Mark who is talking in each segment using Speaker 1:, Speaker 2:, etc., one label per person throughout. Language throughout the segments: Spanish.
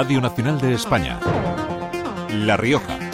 Speaker 1: Radio Nacional de España. La Rioja.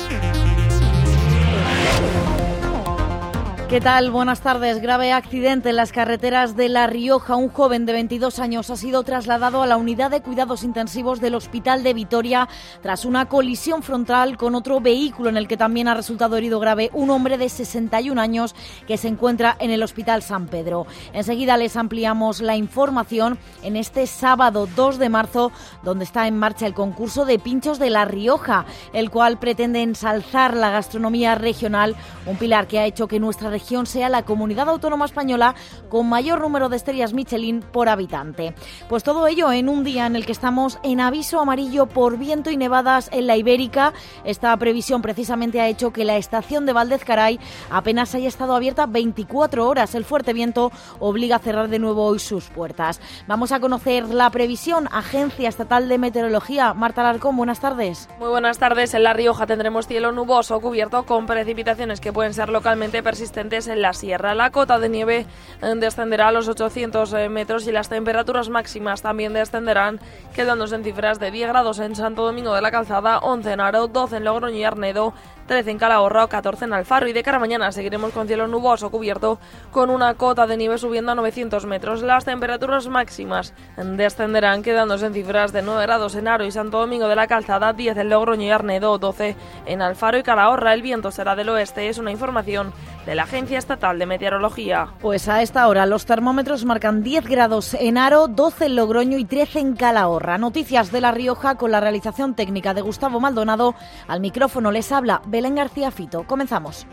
Speaker 2: ¿Qué tal? Buenas tardes. Grave accidente en las carreteras de La Rioja. Un joven de 22 años ha sido trasladado a la unidad de cuidados intensivos del Hospital de Vitoria tras una colisión frontal con otro vehículo en el que también ha resultado herido grave un hombre de 61 años que se encuentra en el Hospital San Pedro. Enseguida les ampliamos la información en este sábado 2 de marzo, donde está en marcha el concurso de pinchos de La Rioja, el cual pretende ensalzar la gastronomía regional, un pilar que ha hecho que nuestra región sea la comunidad autónoma española con mayor número de estrellas Michelin por habitante. Pues todo ello en un día en el que estamos en aviso amarillo por viento y nevadas en la Ibérica. Esta previsión precisamente ha hecho que la estación de Valdez Caray apenas haya estado abierta 24 horas. El fuerte viento obliga a cerrar de nuevo hoy sus puertas. Vamos a conocer la previsión. Agencia Estatal de Meteorología. Marta Larcón, buenas tardes.
Speaker 3: Muy buenas tardes. En La Rioja tendremos cielo nuboso cubierto con precipitaciones que pueden ser localmente persistentes en la sierra. La cota de nieve eh, descenderá a los 800 eh, metros y las temperaturas máximas también descenderán, quedándose en cifras de 10 grados en Santo Domingo de la Calzada, 11 en Aro, 12 en Logroño y Arnedo, 13 en Calahorra o 14 en Alfaro. Y de cara a mañana seguiremos con cielo nuboso cubierto con una cota de nieve subiendo a 900 metros. Las temperaturas máximas descenderán quedándose en cifras de 9 grados en Aro y Santo Domingo de la Calzada, 10 en Logroño y Arnedo, 12 en Alfaro y Calahorra. El viento será del oeste. Es una información de la Agencia Estatal de Meteorología.
Speaker 2: Pues a esta hora los termómetros marcan 10 grados en Aro, 12 en Logroño y 13 en Calahorra. Noticias de La Rioja con la realización técnica de Gustavo Maldonado. Al micrófono les habla Belén García Fito. Comenzamos.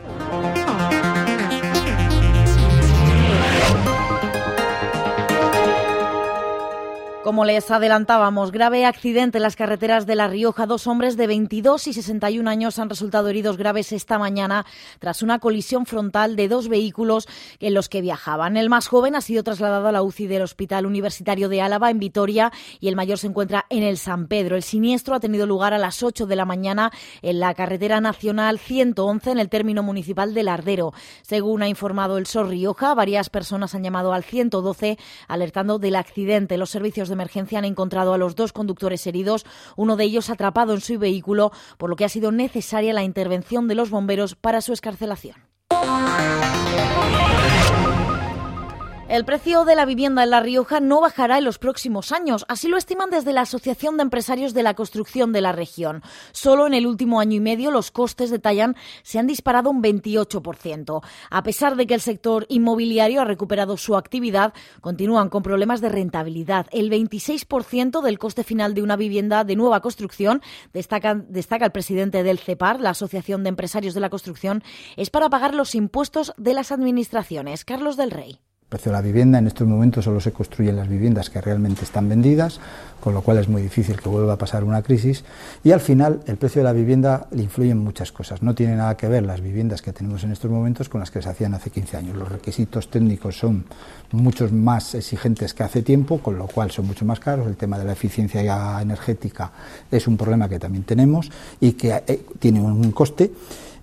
Speaker 2: Como les adelantábamos, grave accidente en las carreteras de La Rioja. Dos hombres de 22 y 61 años han resultado heridos graves esta mañana tras una colisión frontal de dos vehículos en los que viajaban. El más joven ha sido trasladado a la UCI del Hospital Universitario de Álava en Vitoria y el mayor se encuentra en el San Pedro. El siniestro ha tenido lugar a las 8 de la mañana en la carretera nacional 111 en el término municipal de Lardero. Según ha informado el SOR Rioja, varias personas han llamado al 112 alertando del accidente. Los servicios de emergencia han encontrado a los dos conductores heridos, uno de ellos atrapado en su vehículo, por lo que ha sido necesaria la intervención de los bomberos para su escarcelación. El precio de la vivienda en La Rioja no bajará en los próximos años, así lo estiman desde la Asociación de Empresarios de la Construcción de la región. Solo en el último año y medio los costes, detallan, se han disparado un 28%. A pesar de que el sector inmobiliario ha recuperado su actividad, continúan con problemas de rentabilidad. El 26% del coste final de una vivienda de nueva construcción, destaca, destaca el presidente del CEPAR, la Asociación de Empresarios de la Construcción, es para pagar los impuestos de las administraciones. Carlos del Rey
Speaker 4: precio de la vivienda. En estos momentos solo se construyen las viviendas que realmente están vendidas, con lo cual es muy difícil que vuelva a pasar una crisis. Y al final, el precio de la vivienda le influye en muchas cosas. No tiene nada que ver las viviendas que tenemos en estos momentos con las que se hacían hace 15 años. Los requisitos técnicos son muchos más exigentes que hace tiempo, con lo cual son mucho más caros. El tema de la eficiencia energética es un problema que también tenemos y que eh, tiene un coste.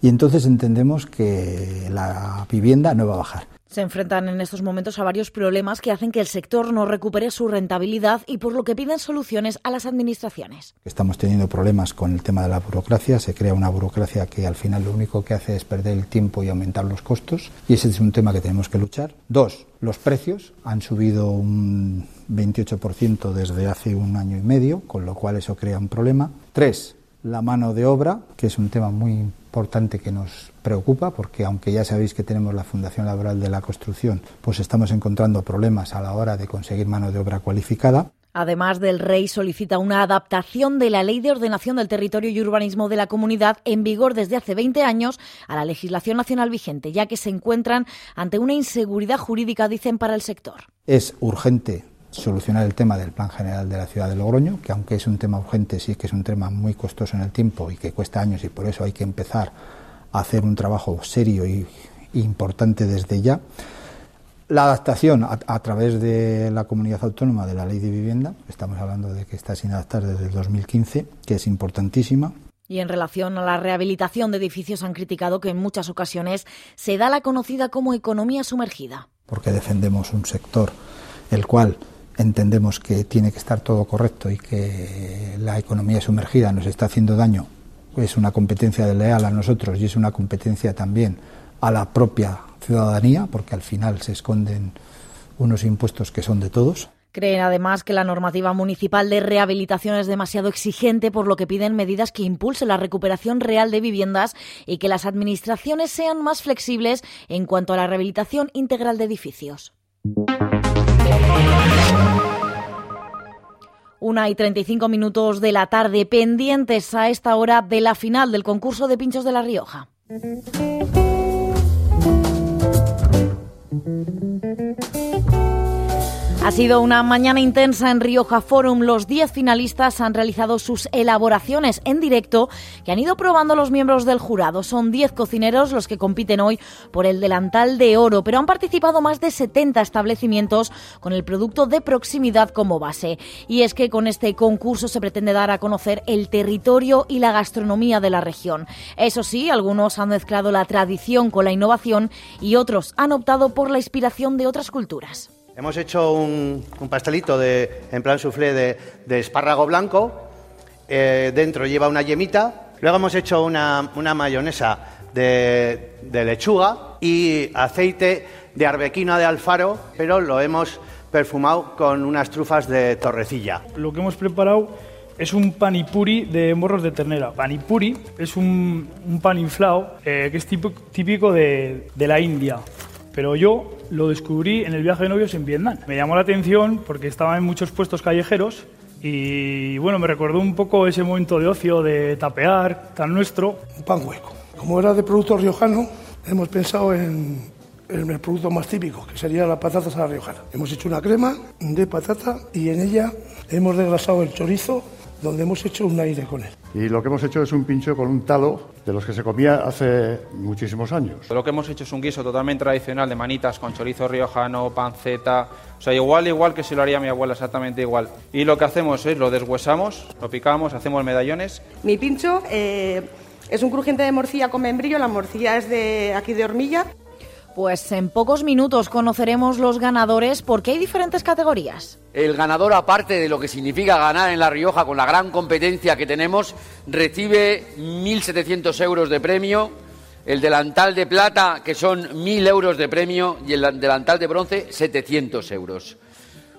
Speaker 4: Y entonces entendemos que la vivienda no va a bajar.
Speaker 2: Se enfrentan en estos momentos a varios problemas que hacen que el sector no recupere su rentabilidad y por lo que piden soluciones a las administraciones.
Speaker 4: Estamos teniendo problemas con el tema de la burocracia. Se crea una burocracia que al final lo único que hace es perder el tiempo y aumentar los costos. Y ese es un tema que tenemos que luchar. Dos, los precios han subido un 28% desde hace un año y medio, con lo cual eso crea un problema. Tres, la mano de obra, que es un tema muy importante que nos preocupa, porque aunque ya sabéis que tenemos la Fundación Laboral de la Construcción, pues estamos encontrando problemas a la hora de conseguir mano de obra cualificada.
Speaker 2: Además del Rey solicita una adaptación de la Ley de Ordenación del Territorio y Urbanismo de la Comunidad en vigor desde hace 20 años a la legislación nacional vigente, ya que se encuentran ante una inseguridad jurídica, dicen, para el sector.
Speaker 4: Es urgente solucionar el tema del Plan General de la Ciudad de Logroño, que aunque es un tema urgente, sí que es un tema muy costoso en el tiempo y que cuesta años y por eso hay que empezar a hacer un trabajo serio y, importante desde ya. La adaptación a, través de la comunidad autónoma de la ley de vivienda, estamos hablando de que está sin adaptar desde el 2015, que es importantísima.
Speaker 2: Y en relación a la rehabilitación de edificios han criticado que en muchas ocasiones se da la conocida como economía sumergida.
Speaker 4: Porque defendemos un sector el cual entendemos que tiene que estar todo correcto y que la economía sumergida nos está haciendo daño, es una competencia desleal a nosotros y es una competencia también a la propia ciudadanía, porque al final se esconden unos impuestos que son de todos.
Speaker 2: Creen además que la normativa municipal de rehabilitación es demasiado exigente, por lo que piden medidas que impulsen la recuperación real de viviendas y que las administraciones sean más flexibles en cuanto a la rehabilitación integral de edificios. Una y 35 minutos de la tarde, pendientes a esta hora de la final del concurso de pinchos de La Rioja. Ha sido una mañana intensa en Rioja Forum. Los 10 finalistas han realizado sus elaboraciones en directo que han ido probando los miembros del jurado. Son 10 cocineros los que compiten hoy por el delantal de oro, pero han participado más de 70 establecimientos con el producto de proximidad como base. Y es que con este concurso se pretende dar a conocer el territorio y la gastronomía de la región. Eso sí, algunos han mezclado la tradición con la innovación y otros han optado por la inspiración de otras culturas.
Speaker 5: Hemos hecho un, pastelito de, en plan soufflé de, espárrago blanco. Eh, dentro lleva una yemita. Luego hemos hecho una, mayonesa de, lechuga y aceite de arbequina de alfaro, pero lo hemos perfumado con unas trufas de torrecilla.
Speaker 6: Lo que hemos preparado es un panipuri de morros de ternera. Panipuri es un, pan inflado eh, que es típico, de, de la India. Pero yo lo descubrí en el viaje de novios en Vietnam. Me llamó la atención porque estaba en muchos puestos callejeros y bueno, me recordó un poco ese momento de ocio, de tapear, tan nuestro.
Speaker 7: Un pan hueco. Como era de producto riojano, hemos pensado en, el producto más típico, que sería la patata a la riojana. Hemos hecho una crema de patata y en ella hemos desgrasado el chorizo donde hemos hecho un aire con él.
Speaker 8: Y lo que hemos hecho es un pincho con un talo de los que se comía hace muchísimos años.
Speaker 9: Lo que hemos hecho es un guiso totalmente tradicional de manitas con chorizo riojano, panceta, o sea, igual, igual que si lo haría mi abuela, exactamente igual. Y lo que hacemos es lo deshuesamos, lo picamos, hacemos medallones.
Speaker 10: Mi pincho eh, es un crujiente de morcilla con membrillo, la morcilla es de aquí de hormilla.
Speaker 2: Pues en pocos minutos conoceremos los ganadores porque hay diferentes categorías.
Speaker 11: El ganador, aparte de lo que significa ganar en La Rioja con la gran competencia que tenemos, recibe 1.700 euros de premio, el delantal de plata, que son 1.000 euros de premio, y el delantal de bronce, 700 euros.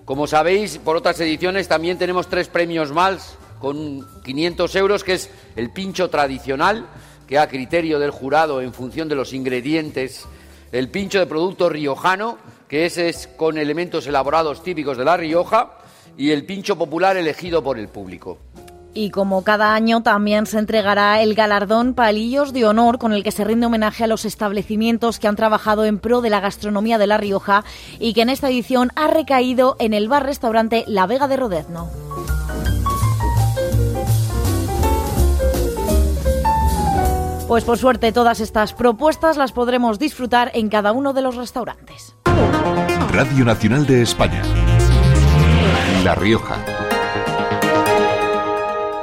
Speaker 11: Como sabéis, por otras ediciones también tenemos tres premios más, con 500 euros, que es el pincho tradicional, que a criterio del jurado en función de los ingredientes el pincho de producto riojano, que ese es con elementos elaborados típicos de La Rioja, y el pincho popular elegido por el público.
Speaker 2: Y como cada año también se entregará el galardón Palillos de Honor con el que se rinde homenaje a los establecimientos que han trabajado en pro de la gastronomía de La Rioja y que en esta edición ha recaído en el bar-restaurante La Vega de Rodezno. Pues por suerte todas estas propuestas las podremos disfrutar en cada uno de los restaurantes.
Speaker 1: Radio Nacional de España. La Rioja.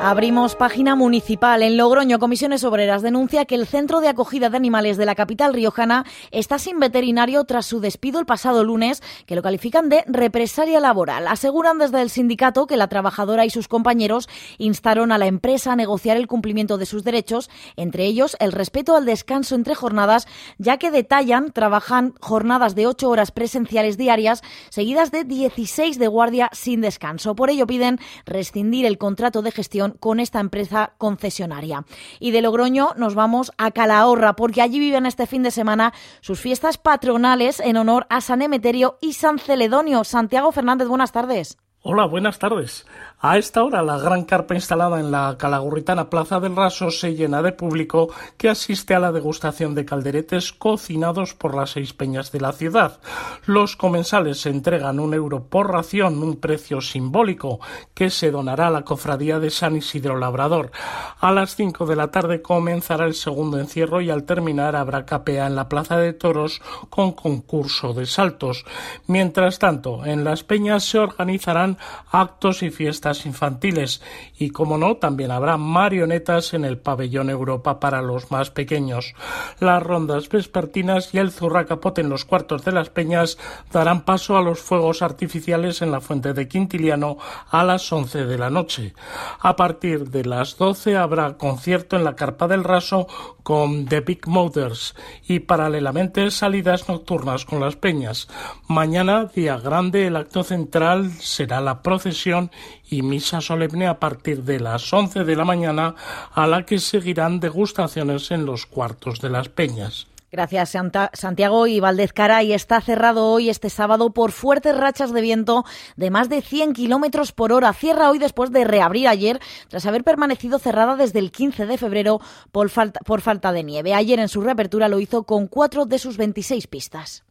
Speaker 2: Abrimos página municipal. En Logroño, Comisiones Obreras denuncia que el centro de acogida de animales de la capital riojana está sin veterinario tras su despido el pasado lunes, que lo califican de represalia laboral. Aseguran desde el sindicato que la trabajadora y sus compañeros instaron a la empresa a negociar el cumplimiento de sus derechos, entre ellos el respeto al descanso entre jornadas, ya que detallan trabajan jornadas de ocho horas presenciales diarias, seguidas de 16 de guardia sin descanso. Por ello piden rescindir el contrato de gestión con esta empresa concesionaria. Y de Logroño nos vamos a Calahorra, porque allí viven este fin de semana sus fiestas patronales en honor a San Emeterio y San Celedonio. Santiago Fernández, buenas tardes.
Speaker 12: Hola, buenas tardes. A esta hora la gran carpa instalada en la calagurritana Plaza del Raso se llena de público que asiste a la degustación de calderetes cocinados por las seis peñas de la ciudad. Los comensales se entregan un euro por ración, un precio simbólico que se donará a la cofradía de San Isidro Labrador. A las cinco de la tarde comenzará el segundo encierro y al terminar habrá capea en la Plaza de Toros con concurso de saltos. Mientras tanto, en las peñas se organizarán actos y fiestas infantiles y, como no, también habrá marionetas en el pabellón Europa para los más pequeños. Las rondas vespertinas y el zurracapote en los cuartos de las peñas darán paso a los fuegos artificiales en la fuente de Quintiliano a las 11 de la noche. A partir de las 12 habrá concierto en la Carpa del Raso con The Big Motors y paralelamente salidas nocturnas con las peñas. Mañana, día grande, el acto central será procesión y misa solemne a partir de las 11 de la mañana, a la que seguirán degustaciones en los cuartos de las peñas.
Speaker 2: Gracias, Santiago. Y Valdez Caray está cerrado hoy, este sábado, por fuertes rachas de viento de más de 100 kilómetros por hora. Cierra hoy después de reabrir ayer, tras haber permanecido cerrada desde el 15 de febrero por falta, por falta de nieve. Ayer en su reapertura lo hizo con cuatro de sus 26 pistas.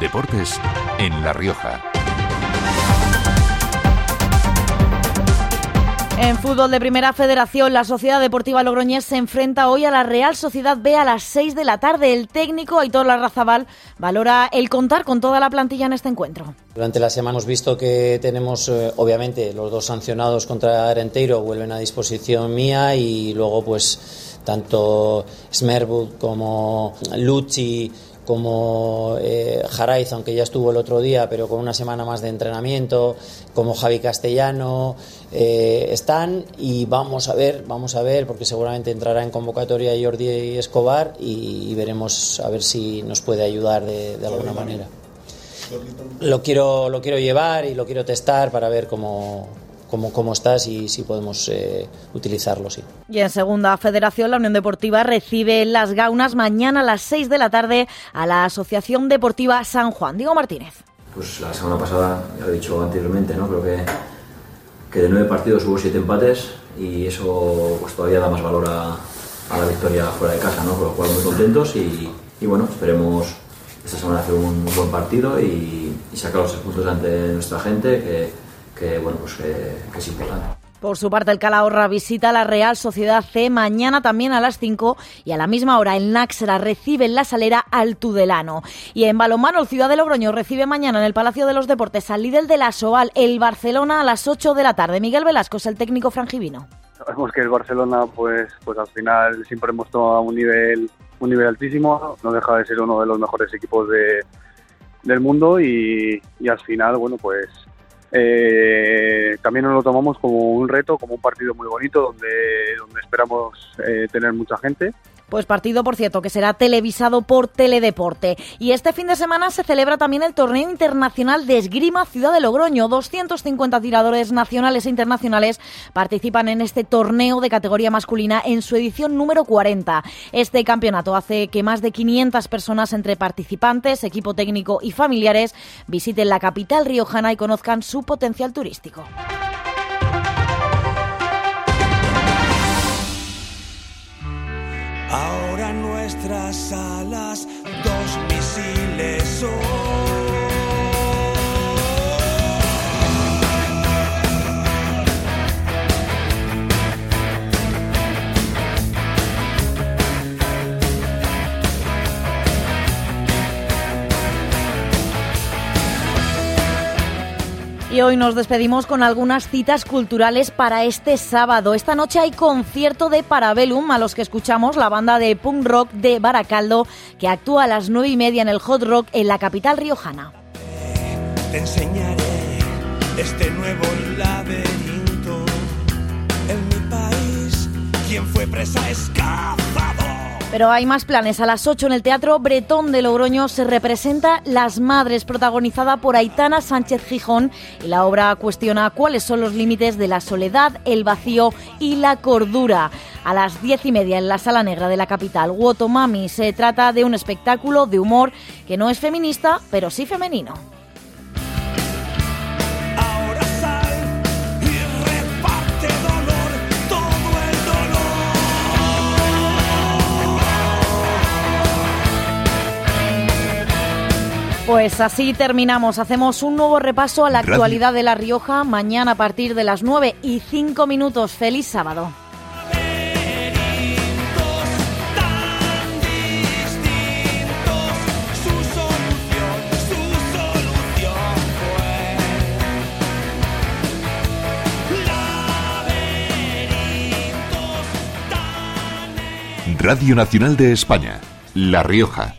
Speaker 1: Deportes en La Rioja.
Speaker 2: En fútbol de Primera Federación, la Sociedad Deportiva Logroñés se enfrenta hoy a la Real Sociedad B a las 6 de la tarde. El técnico Aitor Larrazabal valora el contar con toda la plantilla en este encuentro.
Speaker 13: Durante la semana hemos visto que tenemos, eh, obviamente, los dos sancionados contra Arenteiro vuelven a disposición mía y luego, pues, tanto Smerwood como Lucci como eh, Jaraiz, aunque ya estuvo el otro día, pero con una semana más de entrenamiento, como Javi Castellano, eh, están y vamos a ver, vamos a ver, porque seguramente entrará en convocatoria Jordi Escobar y, veremos a ver si nos puede ayudar de, de alguna manera. Lo quiero, lo quiero llevar y lo quiero testar para ver cómo, cómo, cómo estás y si podemos eh, utilizarlo. Sí.
Speaker 2: Y en segunda federación, la Unión Deportiva recibe las gaunas mañana a las 6 de la tarde a la Asociación Deportiva San Juan. Diego Martínez.
Speaker 14: Pues la semana pasada, ya lo he dicho anteriormente, ¿no? creo que, que de nueve partidos hubo siete empates y eso pues, todavía da más valor a, a la victoria fuera de casa, ¿no? por lo cual muy contentos y, y bueno, esperemos esta semana hacer un buen partido y, y sacar los puntos ante nuestra gente que que, bueno, pues, que es importante.
Speaker 2: Por su parte, el Calahorra visita la Real Sociedad C mañana también a las 5 y a la misma hora el Náxera recibe en la salera al Tudelano. Y en balonmano, el Ciudad de Logroño recibe mañana en el Palacio de los Deportes al líder de la Soal, el Barcelona, a las 8 de la tarde. Miguel Velasco es el técnico frangivino.
Speaker 15: Sabemos que el Barcelona, pues, pues al final siempre hemos tomado un nivel, un nivel altísimo, no deja de ser uno de los mejores equipos de, del mundo y, y al final, bueno, pues eh, también nos lo tomamos como un reto, como un partido muy bonito donde, donde esperamos eh, tener mucha gente.
Speaker 2: Pues partido, por cierto, que será televisado por Teledeporte. Y este fin de semana se celebra también el Torneo Internacional de Esgrima Ciudad de Logroño. 250 tiradores nacionales e internacionales participan en este torneo de categoría masculina en su edición número 40. Este campeonato hace que más de 500 personas entre participantes, equipo técnico y familiares visiten la capital riojana y conozcan su potencial turístico.
Speaker 16: Nuestras alas, dos misiles son.
Speaker 2: Y hoy nos despedimos con algunas citas culturales para este sábado. Esta noche hay concierto de Parabellum, a los que escuchamos la banda de punk rock de Baracaldo, que actúa a las nueve y media en el Hot Rock en la capital riojana.
Speaker 16: Te enseñaré este nuevo laberinto. En mi país, fue presa.
Speaker 2: Pero hay más planes. A las 8 en el Teatro Bretón de Logroño se representa Las Madres, protagonizada por Aitana Sánchez Gijón. Y la obra cuestiona cuáles son los límites de la soledad, el vacío y la cordura. A las diez y media en la Sala Negra de la capital, Wotomami. Se trata de un espectáculo de humor que no es feminista, pero sí femenino. Pues así terminamos. Hacemos un nuevo repaso a la actualidad de La Rioja mañana a partir de las 9 y 5 minutos. Feliz sábado.
Speaker 1: Radio Nacional de España, La Rioja.